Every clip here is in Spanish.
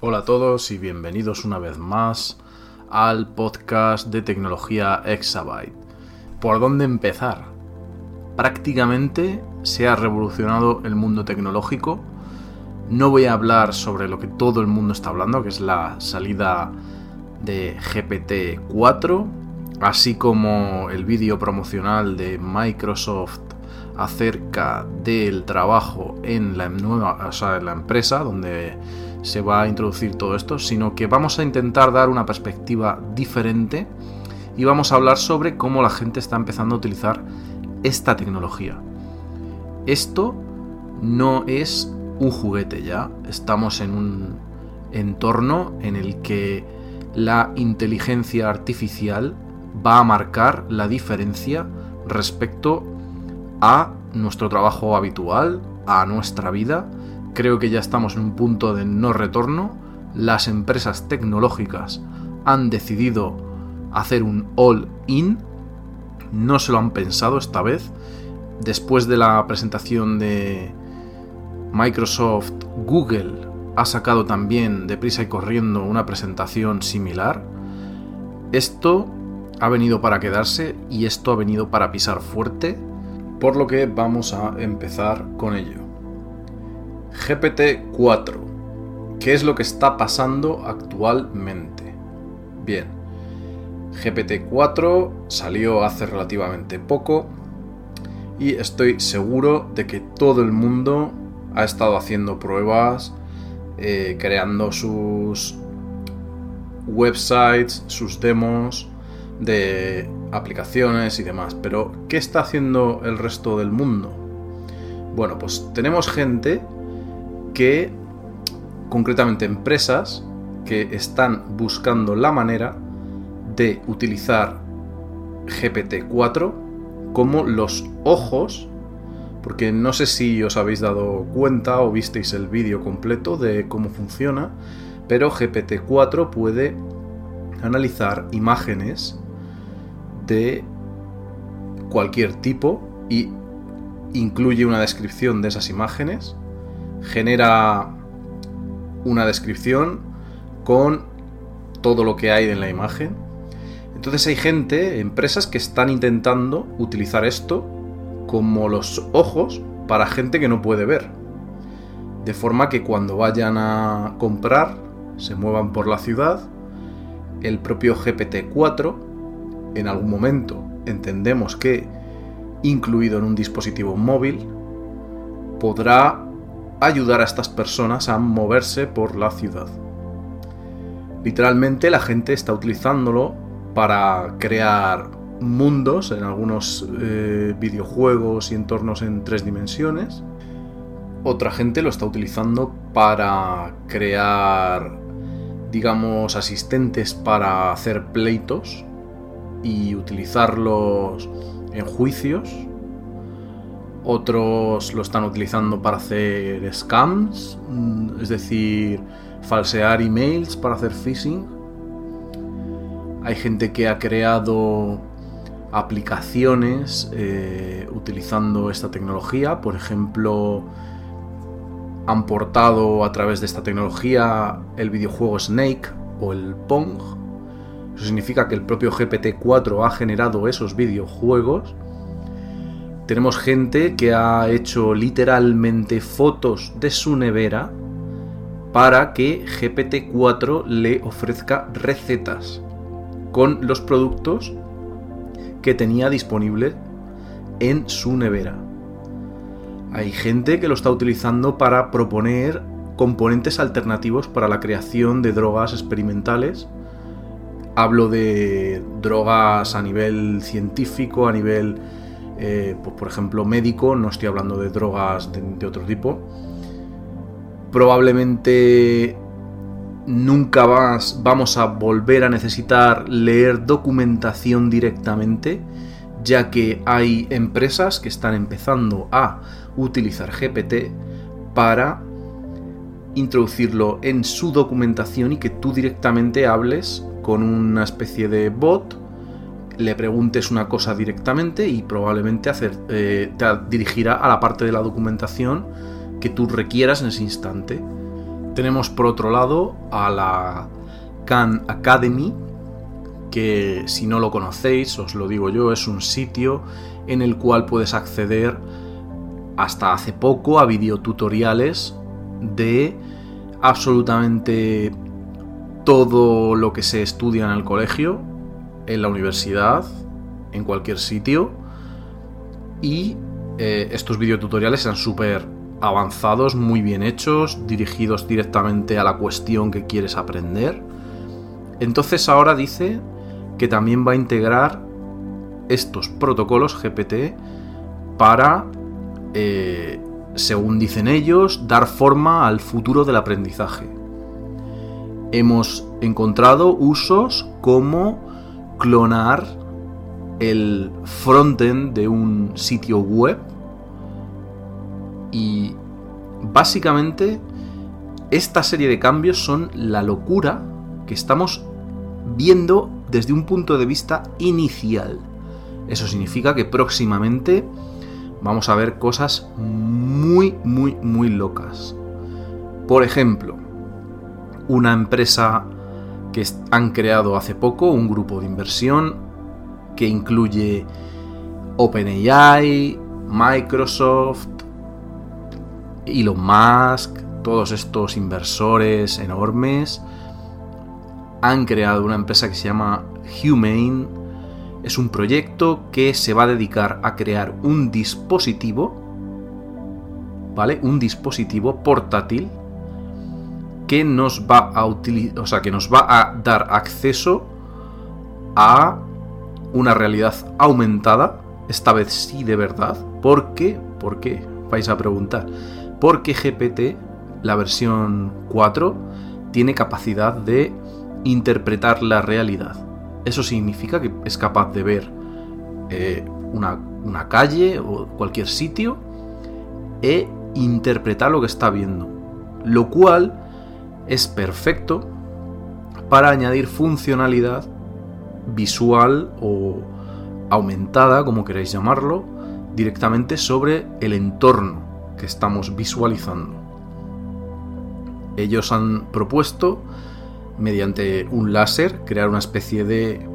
Hola a todos y bienvenidos una vez más al podcast de tecnología Exabyte. ¿Por dónde empezar? Prácticamente se ha revolucionado el mundo tecnológico. No voy a hablar sobre lo que todo el mundo está hablando, que es la salida de GPT-4, así como el vídeo promocional de Microsoft acerca del trabajo en la nueva, o sea, en la empresa donde se va a introducir todo esto, sino que vamos a intentar dar una perspectiva diferente y vamos a hablar sobre cómo la gente está empezando a utilizar esta tecnología. Esto no es un juguete ya, estamos en un entorno en el que la inteligencia artificial va a marcar la diferencia respecto a nuestro trabajo habitual, a nuestra vida Creo que ya estamos en un punto de no retorno. Las empresas tecnológicas han decidido hacer un all-in. No se lo han pensado esta vez. Después de la presentación de Microsoft, Google ha sacado también deprisa y corriendo una presentación similar. Esto ha venido para quedarse y esto ha venido para pisar fuerte, por lo que vamos a empezar con ello. GPT-4. ¿Qué es lo que está pasando actualmente? Bien, GPT-4 salió hace relativamente poco y estoy seguro de que todo el mundo ha estado haciendo pruebas, eh, creando sus websites, sus demos de aplicaciones y demás. Pero, ¿qué está haciendo el resto del mundo? Bueno, pues tenemos gente que, concretamente empresas, que están buscando la manera de utilizar GPT-4 como los ojos, porque no sé si os habéis dado cuenta o visteis el vídeo completo de cómo funciona, pero GPT-4 puede analizar imágenes de cualquier tipo y incluye una descripción de esas imágenes genera una descripción con todo lo que hay en la imagen. Entonces hay gente, empresas que están intentando utilizar esto como los ojos para gente que no puede ver. De forma que cuando vayan a comprar, se muevan por la ciudad, el propio GPT-4, en algún momento entendemos que incluido en un dispositivo móvil, podrá ayudar a estas personas a moverse por la ciudad. Literalmente la gente está utilizándolo para crear mundos en algunos eh, videojuegos y entornos en tres dimensiones. Otra gente lo está utilizando para crear, digamos, asistentes para hacer pleitos y utilizarlos en juicios otros lo están utilizando para hacer scams, mm, es decir, falsear emails para hacer phishing. Hay gente que ha creado aplicaciones eh, utilizando esta tecnología, por ejemplo, han portado a través de esta tecnología el videojuego Snake o el Pong. Eso significa que el propio GPT-4 ha generado esos videojuegos. Tenemos gente que ha hecho literalmente fotos de su nevera para que GPT-4 le ofrezca recetas con los productos que tenía disponible en su nevera. Hay gente que lo está utilizando para proponer componentes alternativos para la creación de drogas experimentales. Hablo de drogas a nivel científico, a nivel eh, pues por ejemplo médico, no estoy hablando de drogas de, otro tipo, probablemente nunca más vamos a volver a necesitar leer documentación directamente, ya que hay empresas que están empezando a utilizar GPT para introducirlo en su documentación y que tú directamente hables con una especie de bot, le preguntes una cosa directamente y probablemente eh, te dirigirá a la parte de la documentación que tú requieras en ese instante. Tenemos por otro lado a la Khan Academy, que si no lo conocéis, os lo digo yo, es un sitio en el cual puedes acceder hasta hace poco a videotutoriales de absolutamente todo lo que se estudia en el colegio, en la universidad, en cualquier sitio. Y eh, estos videotutoriales eran súper avanzados, muy bien hechos, dirigidos directamente a la cuestión que quieres aprender. Entonces ahora dice que también va a integrar estos protocolos GPT para eh, según dicen ellos, dar forma al futuro del aprendizaje. Hemos encontrado usos como clonar el frontend de un sitio web y básicamente esta serie de cambios son la locura que estamos viendo desde un punto de vista inicial. Eso significa que próximamente vamos a ver cosas muy, muy, muy locas. Por ejemplo, una empresa que han creado hace poco, un grupo de inversión que incluye OpenAI, Microsoft, Elon Musk, todos estos inversores enormes, han creado una empresa que se llama Humane, es un proyecto que se va a dedicar a crear un dispositivo, ¿vale? Un dispositivo portátil que nos va a utilizar, o sea, que nos va a dar acceso a una realidad aumentada, esta vez sí de verdad. ¿Por qué? ¿Por qué? Vais a preguntar. Porque GPT, la versión 4, tiene capacidad de interpretar la realidad. Eso significa que es capaz de ver eh, una, calle o cualquier sitio e interpretar lo que está viendo. Lo cual es perfecto para añadir funcionalidad visual o aumentada, como queráis llamarlo, directamente sobre el entorno que estamos visualizando. Ellos han propuesto mediante un láser, crear una especie de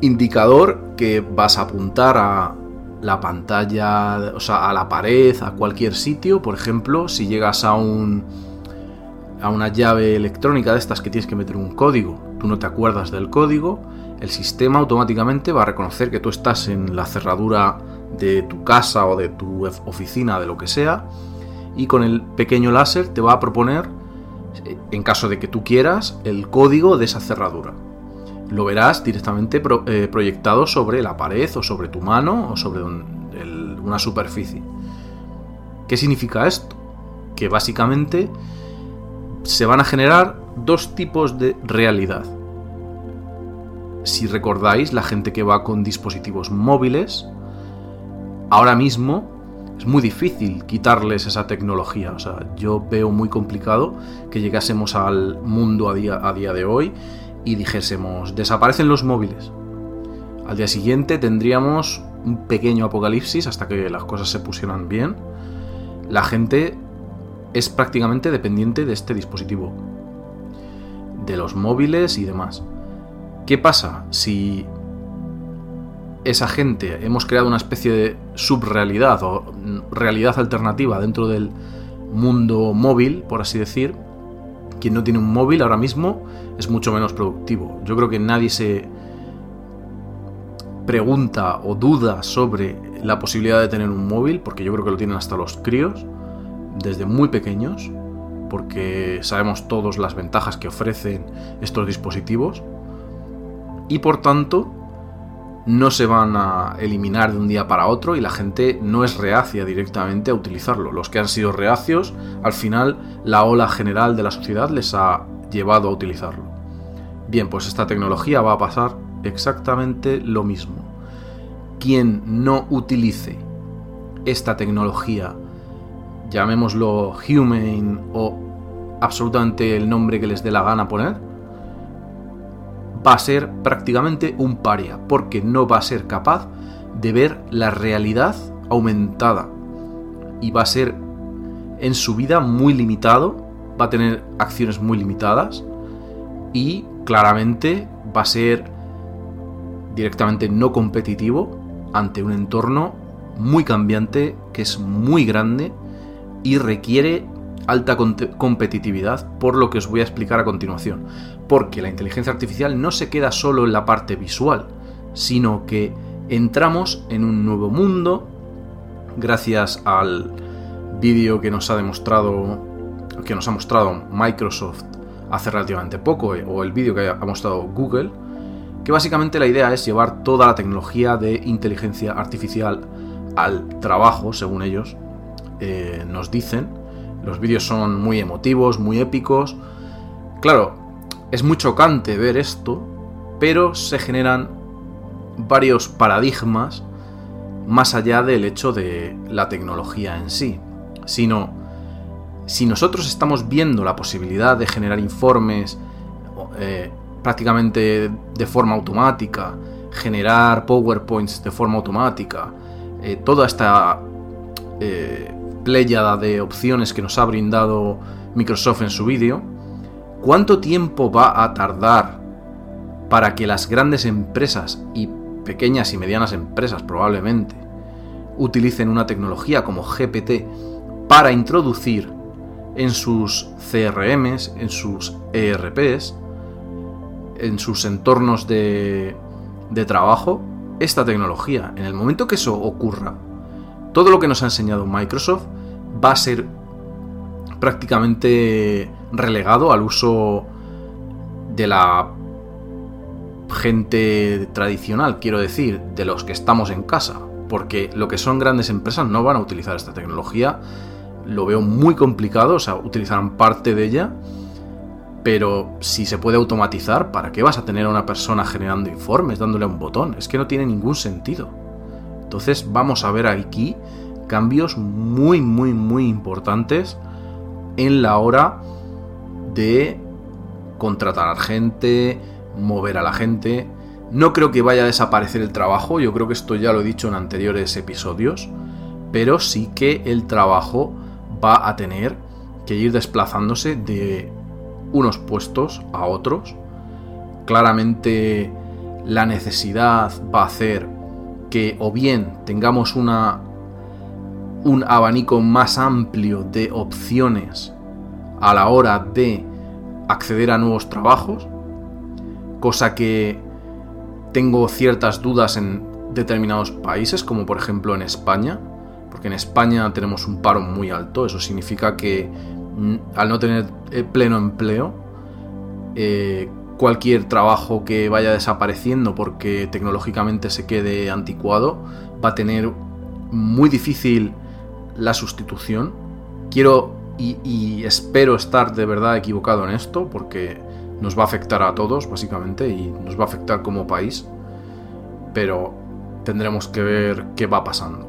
indicador que vas a apuntar a la pantalla, o sea, a la pared, a cualquier sitio. Por ejemplo, si llegas a un a una llave electrónica de estas que tienes que meter un código, tú no te acuerdas del código, el sistema automáticamente va a reconocer que tú estás en la cerradura de tu casa o de tu oficina, de lo que sea, y con el pequeño láser te va a proponer en caso de que tú quieras, el código de esa cerradura. Lo verás directamente eh, proyectado sobre la pared o sobre tu mano o sobre una superficie. ¿Qué significa esto? Que básicamente se van a generar dos tipos de realidad. Si recordáis, la gente que va con dispositivos móviles, ahora mismo es muy difícil quitarles esa tecnología. O sea, yo veo muy complicado que llegásemos al mundo a día, a día de hoy y dijésemos, desaparecen los móviles. Al día siguiente tendríamos un pequeño apocalipsis hasta que las cosas se pusieran bien. La gente es prácticamente dependiente de este dispositivo, de los móviles y demás. ¿Qué pasa si esa gente hemos creado una especie de subrealidad o realidad alternativa dentro del mundo móvil, por así decir, quien no tiene un móvil ahora mismo es mucho menos productivo. Yo creo que nadie se pregunta o duda sobre la posibilidad de tener un móvil, porque yo creo que lo tienen hasta los críos, desde muy pequeños, porque sabemos todos las ventajas que ofrecen estos dispositivos, y por tanto no se van a eliminar de un día para otro y la gente no es reacia directamente a utilizarlo. Los que han sido reacios, al final la ola general de la sociedad les ha llevado a utilizarlo. Bien, pues esta tecnología va a pasar exactamente lo mismo. Quien no utilice esta tecnología llamémoslo Humane o absolutamente el nombre que les dé la gana poner, va a ser prácticamente un paria, porque no va a ser capaz de ver la realidad aumentada y va a ser en su vida muy limitado, va a tener acciones muy limitadas y claramente va a ser directamente no competitivo ante un entorno muy cambiante que es muy grande y requiere alta competitividad por lo que os voy a explicar a continuación. Porque la inteligencia artificial no se queda solo en la parte visual, sino que entramos en un nuevo mundo gracias al vídeo que nos ha demostrado que nos ha mostrado Microsoft hace relativamente poco eh, o el vídeo que ha mostrado Google que básicamente la idea es llevar toda la tecnología de inteligencia artificial al trabajo según ellos eh, nos dicen. Los vídeos son muy emotivos muy épicos. Claro es muy chocante ver esto pero se generan varios paradigmas más allá del hecho de la tecnología en sí, sino si nosotros estamos viendo la posibilidad de generar informes eh, prácticamente de forma automática, generar PowerPoints de forma automática, eh, toda esta eh, pléyada de opciones que nos ha brindado Microsoft en su vídeo, ¿cuánto tiempo va a tardar para que las grandes empresas y pequeñas y medianas empresas probablemente utilicen una tecnología como GPT para introducir en sus CRMs, en sus ERPs, en sus entornos de, de trabajo, esta tecnología. En el momento que eso ocurra, todo lo que nos ha enseñado Microsoft va a ser prácticamente relegado al uso de la gente tradicional, quiero decir, de los que estamos en casa, porque lo que son grandes empresas no van a utilizar esta tecnología, lo veo muy complicado, o sea, utilizarán parte de ella, pero si se puede automatizar, ¿para qué vas a tener a una persona generando informes, dándole un botón? Es que no tiene ningún sentido. Entonces vamos a ver aquí cambios muy, muy, muy importantes en la hora de contratar gente, mover a la gente. No creo que vaya a desaparecer el trabajo, yo creo que esto ya lo he dicho en anteriores episodios, pero sí que el trabajo va a tener que ir desplazándose de unos puestos a otros. Claramente la necesidad va a hacer que o bien tengamos una un abanico más amplio de opciones a la hora de acceder a nuevos trabajos, cosa que tengo ciertas dudas en determinados países, como por ejemplo en España, porque en España tenemos un paro muy alto, eso significa que mm, al no tener eh, pleno empleo, eh, cualquier trabajo que vaya desapareciendo porque tecnológicamente se quede anticuado va a tener muy difícil la sustitución. Quiero y espero estar de verdad equivocado en esto porque nos va a afectar a todos, básicamente, y nos va a afectar como país, pero tendremos que ver qué va pasando.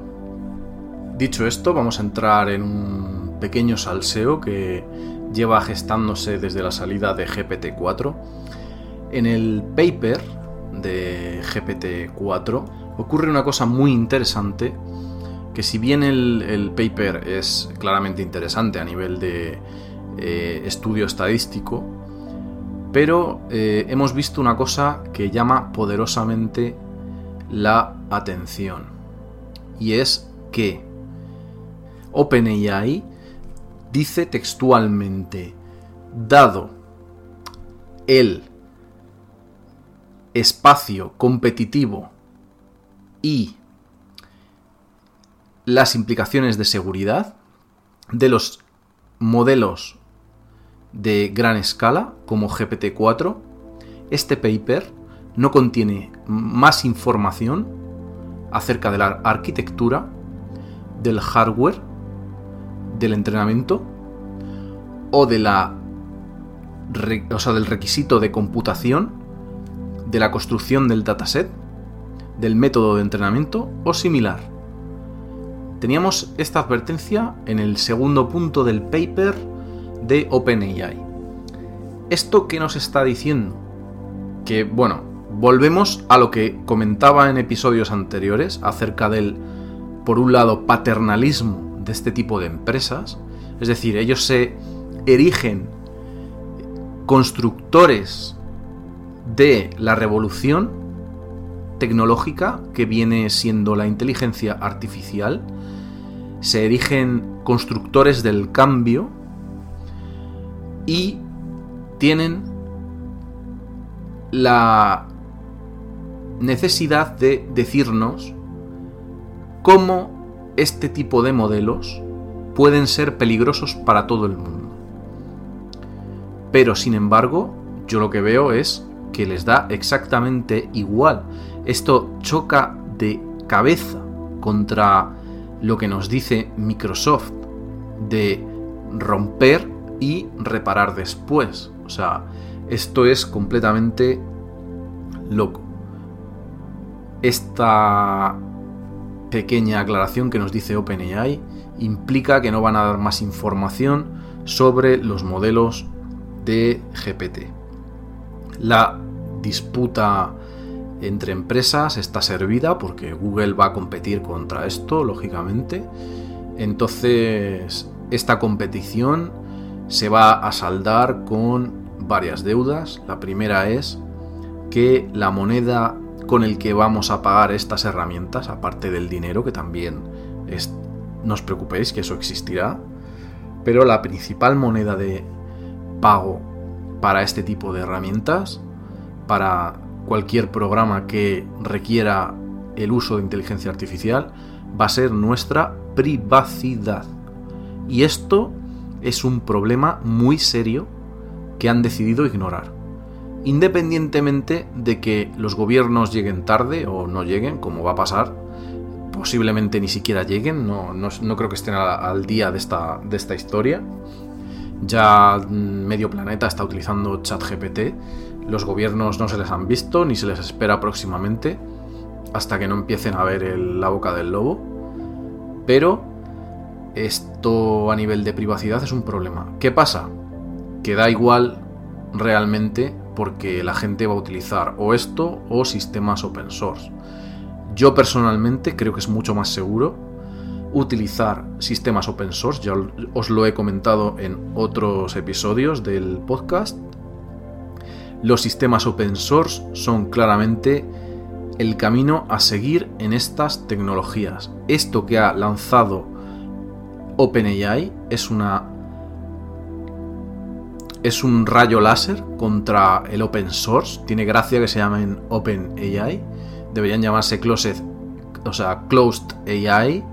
Dicho esto, vamos a entrar en un pequeño salseo que lleva gestándose desde la salida de GPT-4. En el paper de GPT-4 ocurre una cosa muy interesante, que si bien el, paper es claramente interesante a nivel de eh, estudio estadístico, pero eh, hemos visto una cosa que llama poderosamente la atención. Y es que OpenAI dice textualmente, dado el espacio competitivo y las implicaciones de seguridad de los modelos de gran escala como GPT-4, este paper no contiene más información acerca de la arquitectura, del hardware, del entrenamiento o de la o sea, del requisito de computación, de la construcción del dataset, del método de entrenamiento o similar. Teníamos esta advertencia en el segundo punto del paper de OpenAI. ¿Esto qué nos está diciendo? Que, bueno, volvemos a lo que comentaba en episodios anteriores acerca del, por un lado, paternalismo de este tipo de empresas. Es decir, ellos se erigen constructores de la revolución tecnológica que viene siendo la inteligencia artificial, se erigen constructores del cambio y tienen la necesidad de decirnos cómo este tipo de modelos pueden ser peligrosos para todo el mundo. Pero sin embargo, yo lo que veo es que les da exactamente igual. Esto choca de cabeza contra lo que nos dice Microsoft de romper y reparar después. O sea, esto es completamente loco. Esta pequeña aclaración que nos dice OpenAI implica que no van a dar más información sobre los modelos de GPT. La disputa entre empresas está servida porque Google va a competir contra esto, lógicamente. Entonces, esta competición se va a saldar con varias deudas. La primera es que la moneda con el que vamos a pagar estas herramientas, aparte del dinero, que también es, no os preocupéis que eso existirá, pero la principal moneda de pago para este tipo de herramientas, para cualquier programa que requiera el uso de inteligencia artificial, va a ser nuestra privacidad. Y esto es un problema muy serio que han decidido ignorar. Independientemente de que los gobiernos lleguen tarde o no lleguen, como va a pasar, posiblemente ni siquiera lleguen, no, creo que estén al, día de esta, de esta historia, ya medio planeta está utilizando ChatGPT. Los gobiernos no se les han visto ni se les espera próximamente hasta que no empiecen a ver la boca del lobo. Pero esto a nivel de privacidad es un problema. ¿Qué pasa? Que da igual realmente porque la gente va a utilizar o esto o sistemas open source. Yo personalmente creo que es mucho más seguro utilizar sistemas open source, ya os lo he comentado en otros episodios del podcast. Los sistemas open source son claramente el camino a seguir en estas tecnologías. Esto que ha lanzado OpenAI es una es un rayo láser contra el open source. Tiene gracia que se llamen OpenAI. Deberían llamarse Closed, o sea, Closed AI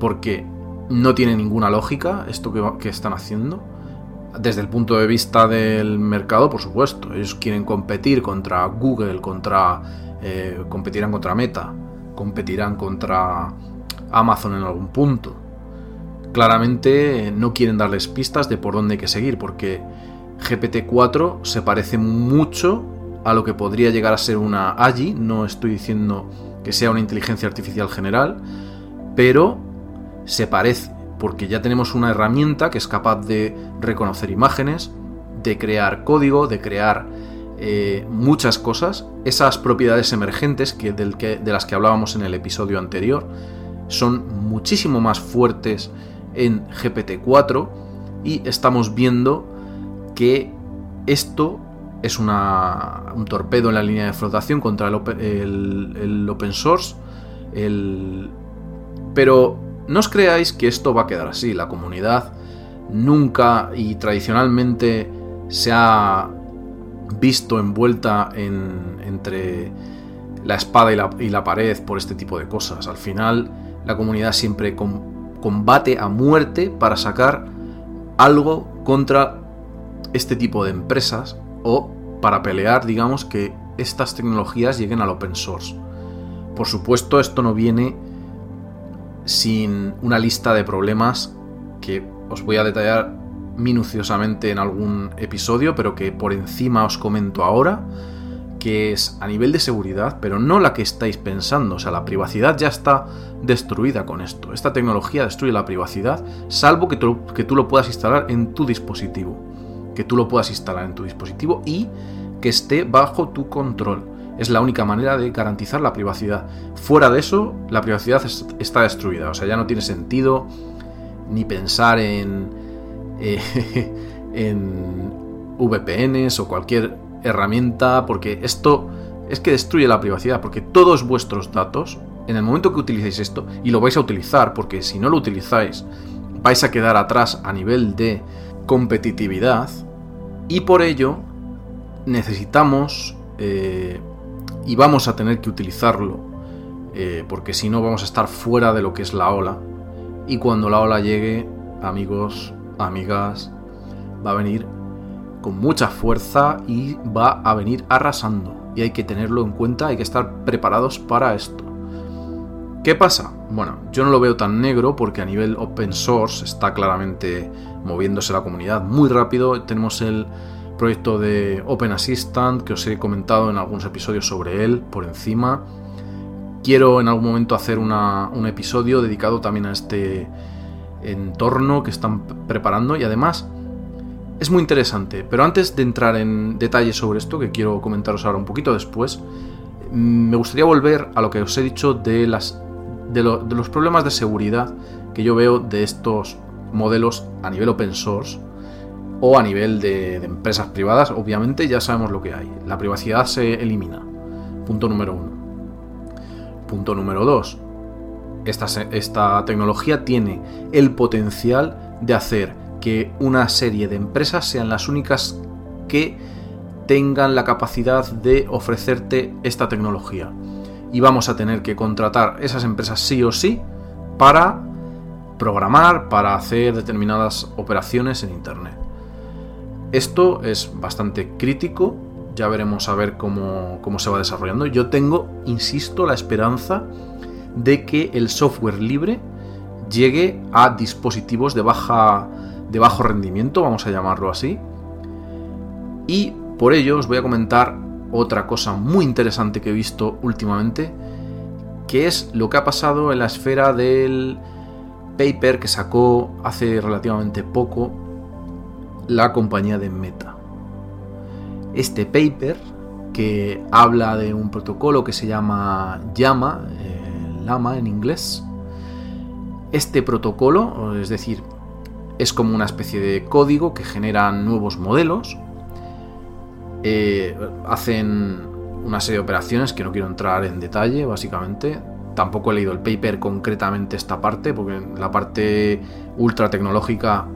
porque no tiene ninguna lógica esto que, están haciendo. Desde el punto de vista del mercado, por supuesto. Ellos quieren competir contra Google, contra. Eh, competirán contra Meta, competirán contra Amazon en algún punto. Claramente no quieren darles pistas de por dónde hay que seguir, porque GPT-4 se parece mucho a lo que podría llegar a ser una AGI. No estoy diciendo que sea una inteligencia artificial general, pero se parece, porque ya tenemos una herramienta que es capaz de reconocer imágenes, de crear código, de crear eh, muchas cosas. Esas propiedades emergentes que, de las que hablábamos en el episodio anterior son muchísimo más fuertes en GPT-4 y estamos viendo que esto es un torpedo en la línea de flotación contra el, el open source. El, pero no os creáis que esto va a quedar así. La comunidad nunca y tradicionalmente se ha visto envuelta en, entre la espada y la, pared por este tipo de cosas. Al final, la comunidad siempre combate a muerte para sacar algo contra este tipo de empresas o para pelear, digamos, que estas tecnologías lleguen al open source. Por supuesto, esto no viene sin una lista de problemas que os voy a detallar minuciosamente en algún episodio, pero que por encima os comento ahora, que es a nivel de seguridad, pero no la que estáis pensando. O sea, la privacidad ya está destruida con esto. Esta tecnología destruye la privacidad, salvo que tú, que tú lo puedas instalar en tu dispositivo. Que tú lo puedas instalar en tu dispositivo y que esté bajo tu control. Es la única manera de garantizar la privacidad. Fuera de eso, la privacidad está destruida. O sea, ya no tiene sentido ni pensar en, eh, en VPNs o cualquier herramienta, porque esto es que destruye la privacidad, porque todos vuestros datos, en el momento que utilicéis esto, y lo vais a utilizar, porque si no lo utilizáis, vais a quedar atrás a nivel de competitividad, y por ello necesitamos eh, y vamos a tener que utilizarlo, eh, porque si no vamos a estar fuera de lo que es la ola, y cuando la ola llegue, amigos, amigas, va a venir con mucha fuerza y va a venir arrasando. Y hay que tenerlo en cuenta, hay que estar preparados para esto. ¿Qué pasa? Bueno, yo no lo veo tan negro porque a nivel open source está claramente moviéndose la comunidad muy rápido. Tenemos el proyecto de Open Assistant que os he comentado en algunos episodios sobre él por encima. Quiero en algún momento hacer un episodio dedicado también a este entorno que están preparando y además es muy interesante, pero antes de entrar en detalles sobre esto, que quiero comentaros ahora un poquito después, me gustaría volver a lo que os he dicho de, los problemas de seguridad que yo veo de estos modelos a nivel open source o a nivel de, empresas privadas. Obviamente ya sabemos lo que hay. La privacidad se elimina. Punto número uno. Punto número dos. Esta, esta tecnología tiene el potencial de hacer que una serie de empresas sean las únicas que tengan la capacidad de ofrecerte esta tecnología. Y vamos a tener que contratar esas empresas sí o sí para programar, para hacer determinadas operaciones en Internet. Esto es bastante crítico, ya veremos a ver cómo, cómo se va desarrollando. Yo tengo, insisto, la esperanza de que el software libre llegue a dispositivos de baja de bajo rendimiento, vamos a llamarlo así. Y por ello os voy a comentar otra cosa muy interesante que he visto últimamente, que es lo que ha pasado en la esfera del paper que sacó hace relativamente poco la compañía de Meta. Este paper que habla de un protocolo que se llama Llama, eh, Lama en inglés. Este protocolo, es decir, es como una especie de código que genera nuevos modelos. Eh, hacen una serie de operaciones que no quiero entrar en detalle, básicamente. Tampoco he leído el paper concretamente esta parte, porque la parte ultra tecnológica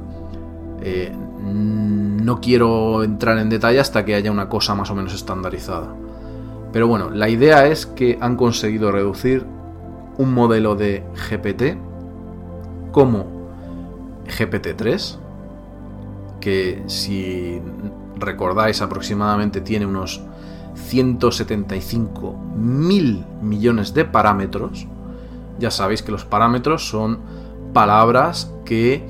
eh, no quiero entrar en detalle hasta que haya una cosa más o menos estandarizada. Pero bueno, la idea es que han conseguido reducir un modelo de GPT como GPT-3, que si recordáis aproximadamente tiene unos 175 mil millones de parámetros. Ya sabéis que los parámetros son palabras que,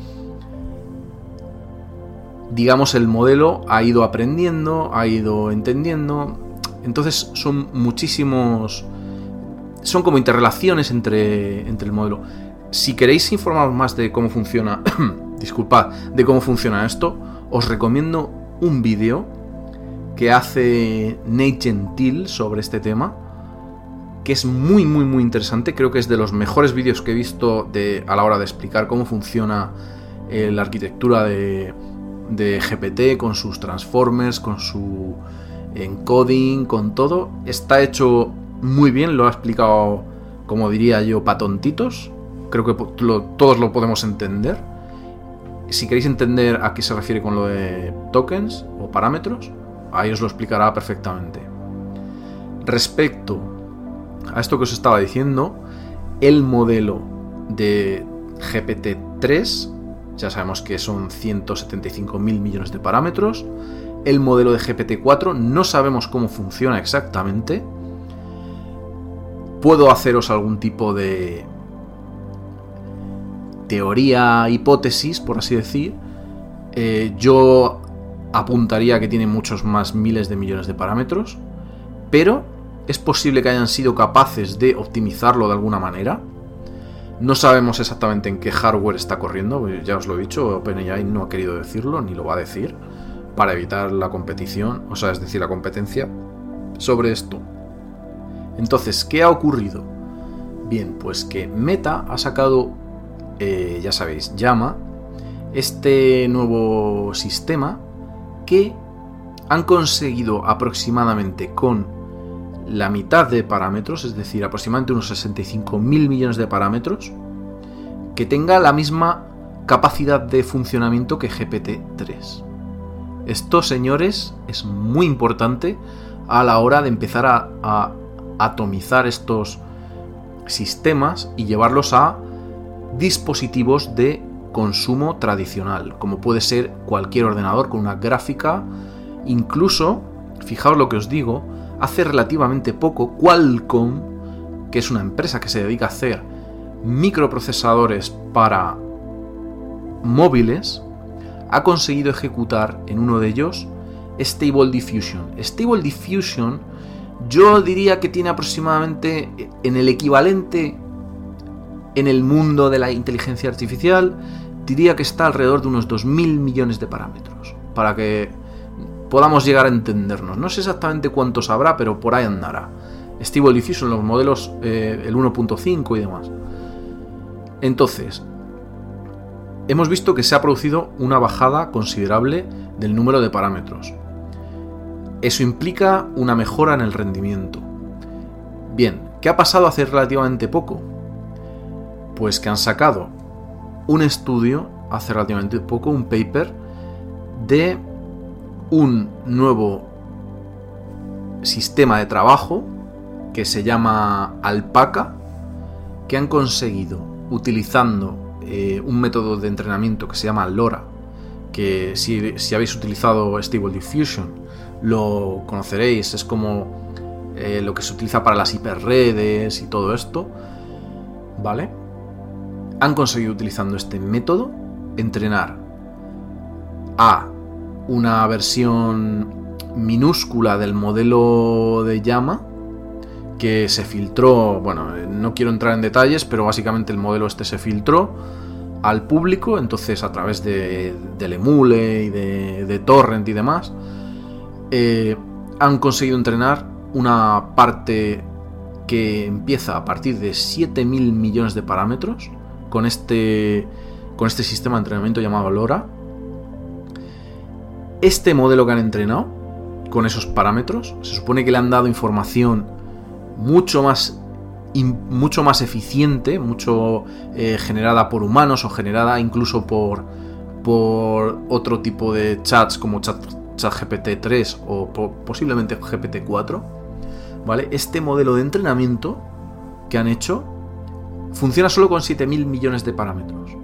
digamos, el modelo ha ido aprendiendo, ha ido entendiendo. Entonces son muchísimos... Son como interrelaciones entre, entre el modelo. Si queréis informar más de cómo funciona, disculpad, de cómo funciona esto, os recomiendo un vídeo que hace Nate Gentil sobre este tema, que es muy muy muy interesante, creo que es de los mejores vídeos que he visto de, a la hora de explicar cómo funciona eh, la arquitectura de, de GPT con sus transformers, con su encoding, con todo. Está hecho muy bien, lo ha explicado, como diría yo, patontitos. Creo que todos lo podemos entender. Si queréis entender a qué se refiere con lo de tokens o parámetros, ahí os lo explicará perfectamente. Respecto a esto que os estaba diciendo, el modelo de GPT-3, ya sabemos que son 175 mil millones de parámetros. El modelo de GPT-4 no sabemos cómo funciona exactamente. Puedo haceros algún tipo de, teoría, hipótesis, por así decir, eh, yo apuntaría que tiene muchos más miles de millones de parámetros. pero es posible que hayan sido capaces de optimizarlo de alguna manera. No sabemos exactamente en qué hardware está corriendo, ya os lo he dicho, OpenAI no ha querido decirlo ni lo va a decir para evitar la competición, o sea, es decir, la competencia sobre esto. Entonces, ¿qué ha ocurrido? Bien, pues que Meta ha sacado, eh, ya sabéis, Llama, este nuevo sistema que han conseguido aproximadamente con la mitad de parámetros, es decir, aproximadamente unos 65 mil millones de parámetros, que tenga la misma capacidad de funcionamiento que GPT-3. Esto, señores, es muy importante a la hora de empezar a, atomizar estos sistemas y llevarlos a dispositivos de consumo tradicional, como puede ser cualquier ordenador con una gráfica, incluso, fijaos lo que os digo, hace relativamente poco Qualcomm, que es una empresa que se dedica a hacer microprocesadores para móviles, ha conseguido ejecutar en uno de ellos Stable Diffusion. Stable Diffusion yo diría que tiene aproximadamente en el equivalente en el mundo de la inteligencia artificial, diría que está alrededor de unos 2.000 millones de parámetros. Para que podamos llegar a entendernos. No sé exactamente cuántos habrá, pero por ahí andará. Stable Diffusion, los modelos, eh, el 1.5 y demás. Entonces, hemos visto que se ha producido una bajada considerable del número de parámetros. Eso implica una mejora en el rendimiento. Bien, ¿qué ha pasado hace relativamente poco? Pues que han sacado un estudio, hace relativamente poco, un paper, de un nuevo sistema de trabajo que se llama Alpaca, que han conseguido utilizando eh, un método de entrenamiento que se llama LoRa, que si, si habéis utilizado Stable Diffusion lo conoceréis, es como eh, lo que se utiliza para las hiperredes y todo esto, ¿vale? Han conseguido utilizando este método entrenar a una versión minúscula del modelo de llama que se filtró, bueno, no quiero entrar en detalles, pero básicamente el modelo este se filtró al público, entonces a través de, del emule y de, de torrent y demás, eh, han conseguido entrenar una parte que empieza a partir de 7.000 millones de parámetros con este, con este sistema de entrenamiento llamado LoRa. Este modelo que han entrenado con esos parámetros se supone que le han dado información mucho más, mucho más eficiente, mucho eh, generada por humanos o generada incluso por, por otro tipo de chats como chat ChatGPT 3 o posiblemente GPT 4, ¿vale? Este modelo de entrenamiento que han hecho funciona solo con 7.000 millones de parámetros.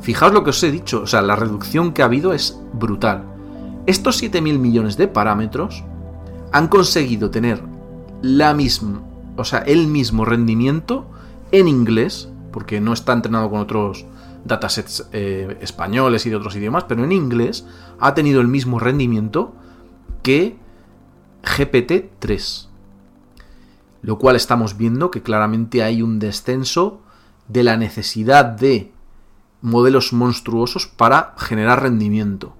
Fijaos lo que os he dicho, o sea, la reducción que ha habido es brutal. Estos 7.000 millones de parámetros han conseguido tener la o sea, el mismo rendimiento en inglés, porque no está entrenado con otros datasets eh, españoles y de otros idiomas, pero en inglés ha tenido el mismo rendimiento que GPT-3. Lo cual estamos viendo que claramente hay un descenso de la necesidad de modelos monstruosos para generar rendimiento.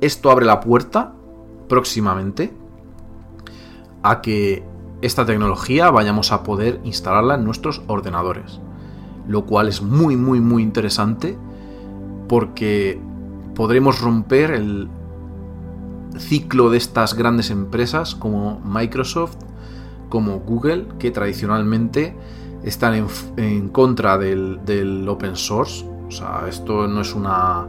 Esto abre la puerta próximamente a que esta tecnología vayamos a poder instalarla en nuestros ordenadores lo cual es muy, muy, muy interesante porque podremos romper el ciclo de estas grandes empresas como Microsoft, como Google, que tradicionalmente están en, contra del, open source. O sea, esto no es una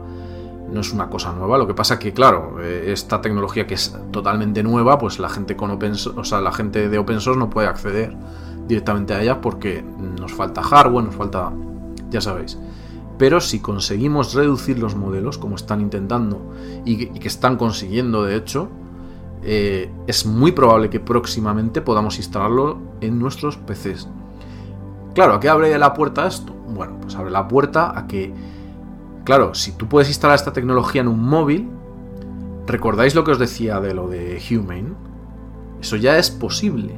no es una cosa nueva. Lo que pasa que, claro, eh, esta tecnología que es totalmente nueva, pues la gente con open o sea, la gente de open source no puede acceder directamente a ellas porque nos falta hardware, nos falta, ya sabéis. Pero si conseguimos reducir los modelos, como están intentando y que, están consiguiendo de hecho, eh, es muy probable que próximamente podamos instalarlo en nuestros PCs. Claro, ¿a qué abre la puerta esto? Bueno, pues abre la puerta a que, claro, si tú puedes instalar esta tecnología en un móvil, ¿recordáis lo que os decía de lo de Humane? Eso ya es posible.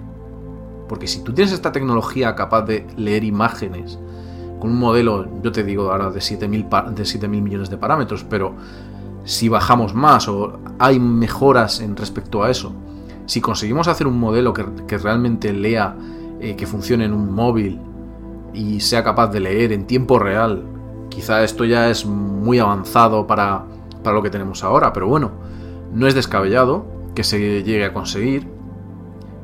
Porque si tú tienes esta tecnología capaz de leer imágenes con un modelo, yo te digo ahora de 7.000 de 7 millones de parámetros, pero si bajamos más o hay mejoras en respecto a eso, si conseguimos hacer un modelo que, realmente lea, eh, que funcione en un móvil y sea capaz de leer en tiempo real, quizá esto ya es muy avanzado para, para lo que tenemos ahora, pero bueno, no es descabellado que se llegue a conseguir,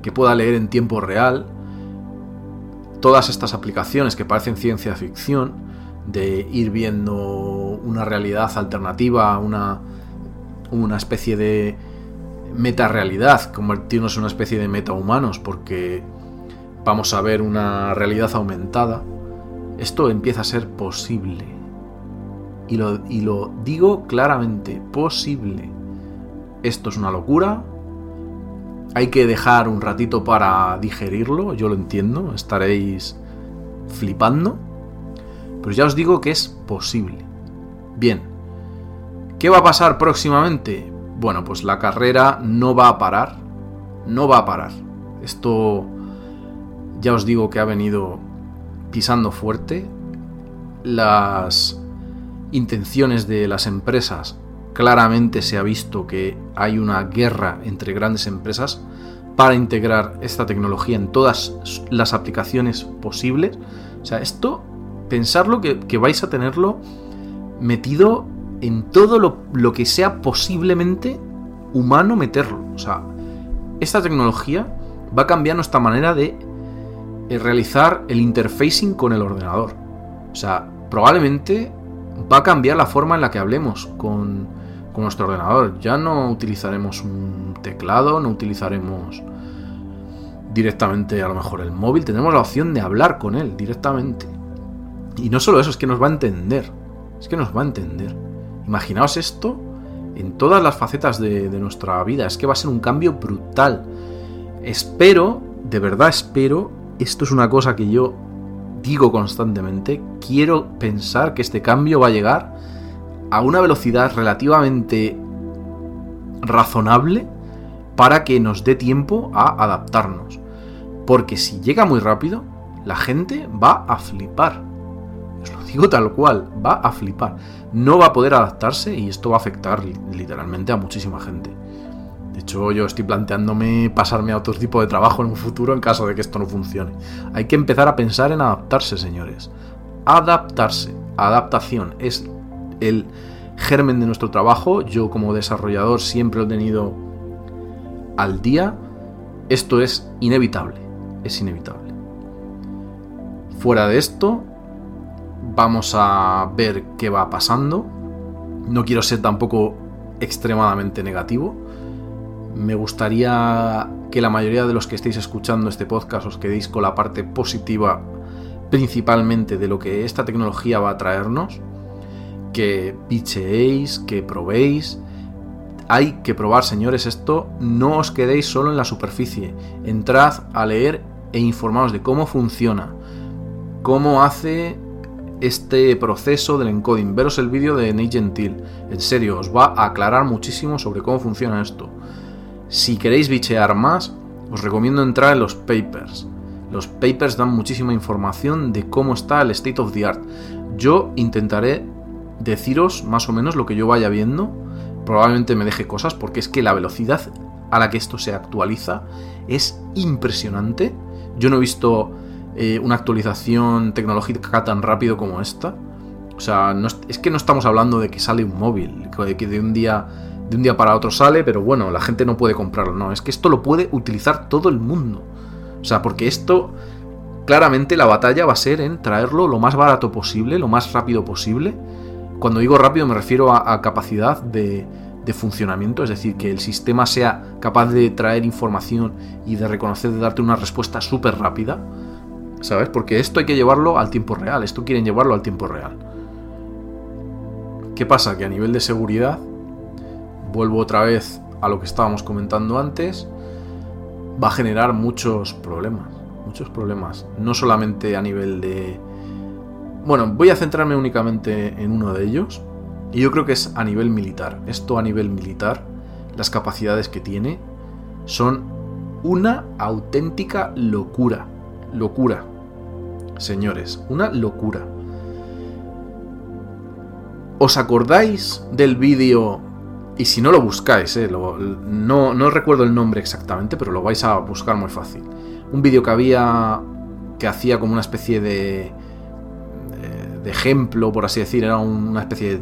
que pueda leer en tiempo real todas estas aplicaciones que parecen ciencia ficción, de ir viendo una realidad alternativa, una, una especie de meta-realidad, convertirnos en una especie de meta-humanos, porque vamos a ver una realidad aumentada, esto empieza a ser posible. Y lo, y lo digo claramente, posible. Esto es una locura, hay que dejar un ratito para digerirlo, yo lo entiendo, estaréis flipando. Pero ya os digo que es posible. Bien, ¿qué va a pasar próximamente? Bueno, pues la carrera no va a parar. No va a parar. Esto ya os digo que ha venido pisando fuerte. Las intenciones de las empresas claramente se ha visto que hay una guerra entre grandes empresas para integrar esta tecnología en todas las aplicaciones posibles. O sea, esto, pensarlo que, que vais a tenerlo metido en todo lo, que sea posiblemente humano meterlo. O sea, esta tecnología va a cambiar nuestra manera de realizar el interfacing con el ordenador. O sea, probablemente va a cambiar la forma en la que hablemos con, con nuestro ordenador. Ya no utilizaremos un teclado, no utilizaremos directamente a lo mejor el móvil, tendremos la opción de hablar con él directamente. Y no solo eso, es que nos va a entender. Es que nos va a entender. Imaginaos esto en todas las facetas de nuestra vida. Es que va a ser un cambio brutal. Espero, de verdad espero, esto es una cosa que yo digo constantemente, quiero pensar que este cambio va a llegar a una velocidad relativamente razonable para que nos dé tiempo a adaptarnos. Porque si llega muy rápido, la gente va a flipar. Os lo digo tal cual, va a flipar. No va a poder adaptarse y esto va a afectar literalmente a muchísima gente. De hecho, yo estoy planteándome pasarme a otro tipo de trabajo en un futuro en caso de que esto no funcione. Hay que empezar a pensar en adaptarse, señores. Adaptarse. Adaptación es el germen de nuestro trabajo. Yo como desarrollador siempre lo he tenido al día. Esto es inevitable. Es inevitable. Fuera de esto, vamos a ver qué va pasando. No quiero ser tampoco extremadamente negativo. Me gustaría que la mayoría de los que estéis escuchando este podcast os quedéis con la parte positiva principalmente de lo que esta tecnología va a traernos que bicheéis, que probéis. Hay que probar, señores, esto. No os quedéis solo en la superficie. Entrad a leer e informaos de cómo funciona, cómo hace este proceso del encoding. Veros el vídeo de Nate Gentil. En serio, os va a aclarar muchísimo sobre cómo funciona esto. Si queréis bichear más, os recomiendo entrar en los papers. Los papers dan muchísima información de cómo está el state of the art. Yo intentaré deciros más o menos lo que yo vaya viendo. Probablemente me deje cosas porque es que la velocidad a la que esto se actualiza es impresionante. Yo no he visto eh, una actualización tecnológica tan rápido como esta. O sea, es, que no estamos hablando de que sale un móvil, que de un día de un día para otro sale, pero bueno, la gente no puede comprarlo. No, es que esto lo puede utilizar todo el mundo. O sea, porque esto claramente la batalla va a ser en traerlo lo más barato posible, lo más rápido posible cuando digo rápido me refiero a, capacidad de, funcionamiento, es decir, que el sistema sea capaz de traer información y de reconocer, de darte una respuesta súper rápida, ¿sabes? Porque esto hay que llevarlo al tiempo real, esto quieren llevarlo al tiempo real. ¿Qué pasa? Que a nivel de seguridad, vuelvo otra vez a lo que estábamos comentando antes, va a generar muchos problemas, muchos problemas, no solamente a nivel de bueno, voy a centrarme únicamente en uno de ellos. Y yo creo que es a nivel militar. Esto a nivel militar, las capacidades que tiene son una auténtica locura. Locura. Señores, una locura. ¿Os acordáis del vídeo? Y si no lo buscáis, eh, no, no recuerdo el nombre exactamente, pero lo vais a buscar muy fácil. Un vídeo que había que hacía como una especie de, de, ejemplo, por así decir, era una especie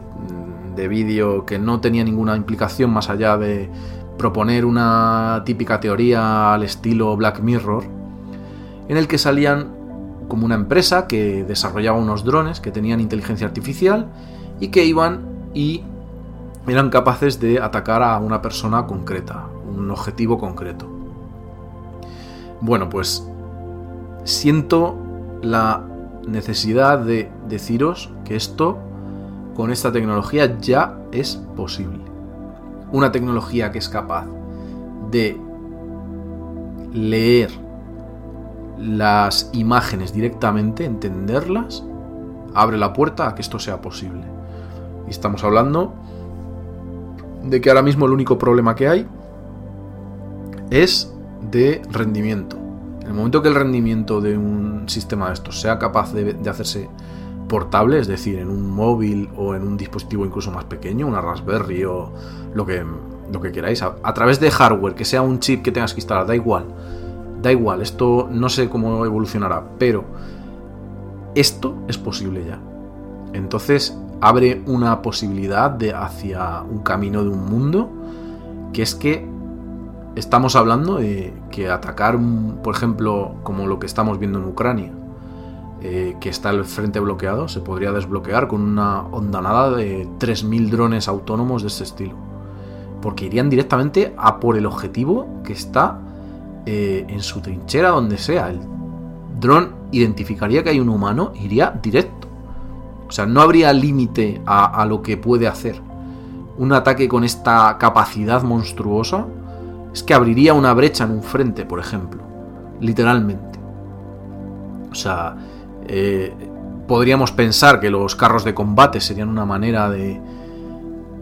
de vídeo que no tenía ninguna implicación más allá de proponer una típica teoría al estilo Black Mirror, en el que salían como una empresa que desarrollaba unos drones que tenían inteligencia artificial y que iban y eran capaces de atacar a una persona concreta, un objetivo concreto. Bueno, pues siento la necesidad de deciros que esto con esta tecnología ya es posible. Una tecnología que es capaz de leer las imágenes directamente, entenderlas, abre la puerta a que esto sea posible. Y estamos hablando de que ahora mismo el único problema que hay es de rendimiento. En el momento que el rendimiento de un sistema de estos sea capaz de, hacerse portable, es decir, en un móvil o en un dispositivo incluso más pequeño, una Raspberry o lo que, lo que queráis, a, través de hardware, que sea un chip que tengas que instalar, da igual. Da igual, esto no sé cómo evolucionará, pero esto es posible ya. Entonces abre una posibilidad de hacia un camino de un mundo que es que estamos hablando de que atacar, por ejemplo, como lo que estamos viendo en Ucrania, eh, que está el frente bloqueado, se podría desbloquear con una ondanada de 3.000 drones autónomos de este estilo. Porque irían directamente a por el objetivo que está eh, en su trinchera, donde sea. El dron identificaría que hay un humano, iría directo. O sea, no habría límite a, a lo que puede hacer. Un ataque con esta capacidad monstruosa es que abriría una brecha en un frente, por ejemplo. Literalmente. O sea, eh, podríamos pensar que los carros de combate serían una manera de,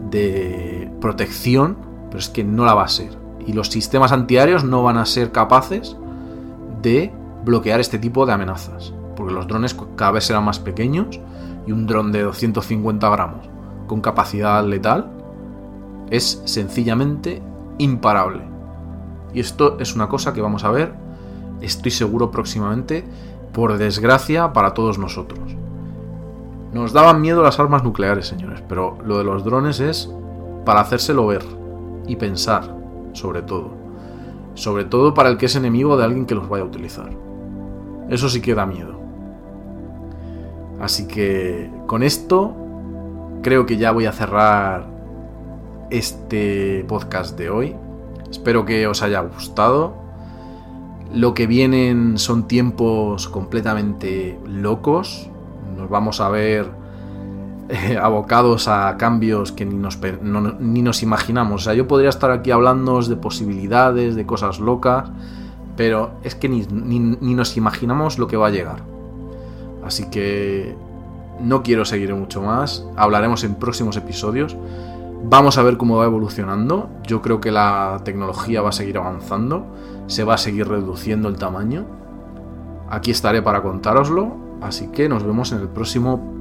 de protección, pero es que no la va a ser. Y los sistemas antiaéreos no van a ser capaces de bloquear este tipo de amenazas. Porque los drones cada vez serán más pequeños y un dron de 250 gramos con capacidad letal es sencillamente imparable. Y esto es una cosa que vamos a ver, estoy seguro próximamente, por desgracia para todos nosotros. Nos daban miedo las armas nucleares, señores, pero lo de los drones es para hacérselo ver y pensar, sobre todo. Sobre todo para el que es enemigo de alguien que los vaya a utilizar. Eso sí que da miedo. Así que con esto creo que ya voy a cerrar este podcast de hoy. Espero que os haya gustado. Lo que vienen son tiempos completamente locos. Nos vamos a ver eh, abocados a cambios que ni nos, ni nos imaginamos. O sea, yo podría estar aquí hablando de posibilidades, de cosas locas, pero es que ni, ni nos imaginamos lo que va a llegar. Así que no quiero seguir mucho más. Hablaremos en próximos episodios. Vamos a ver cómo va evolucionando. Yo creo que la tecnología va a seguir avanzando, se va a seguir reduciendo el tamaño. Aquí estaré para contároslo, así que nos vemos en el próximo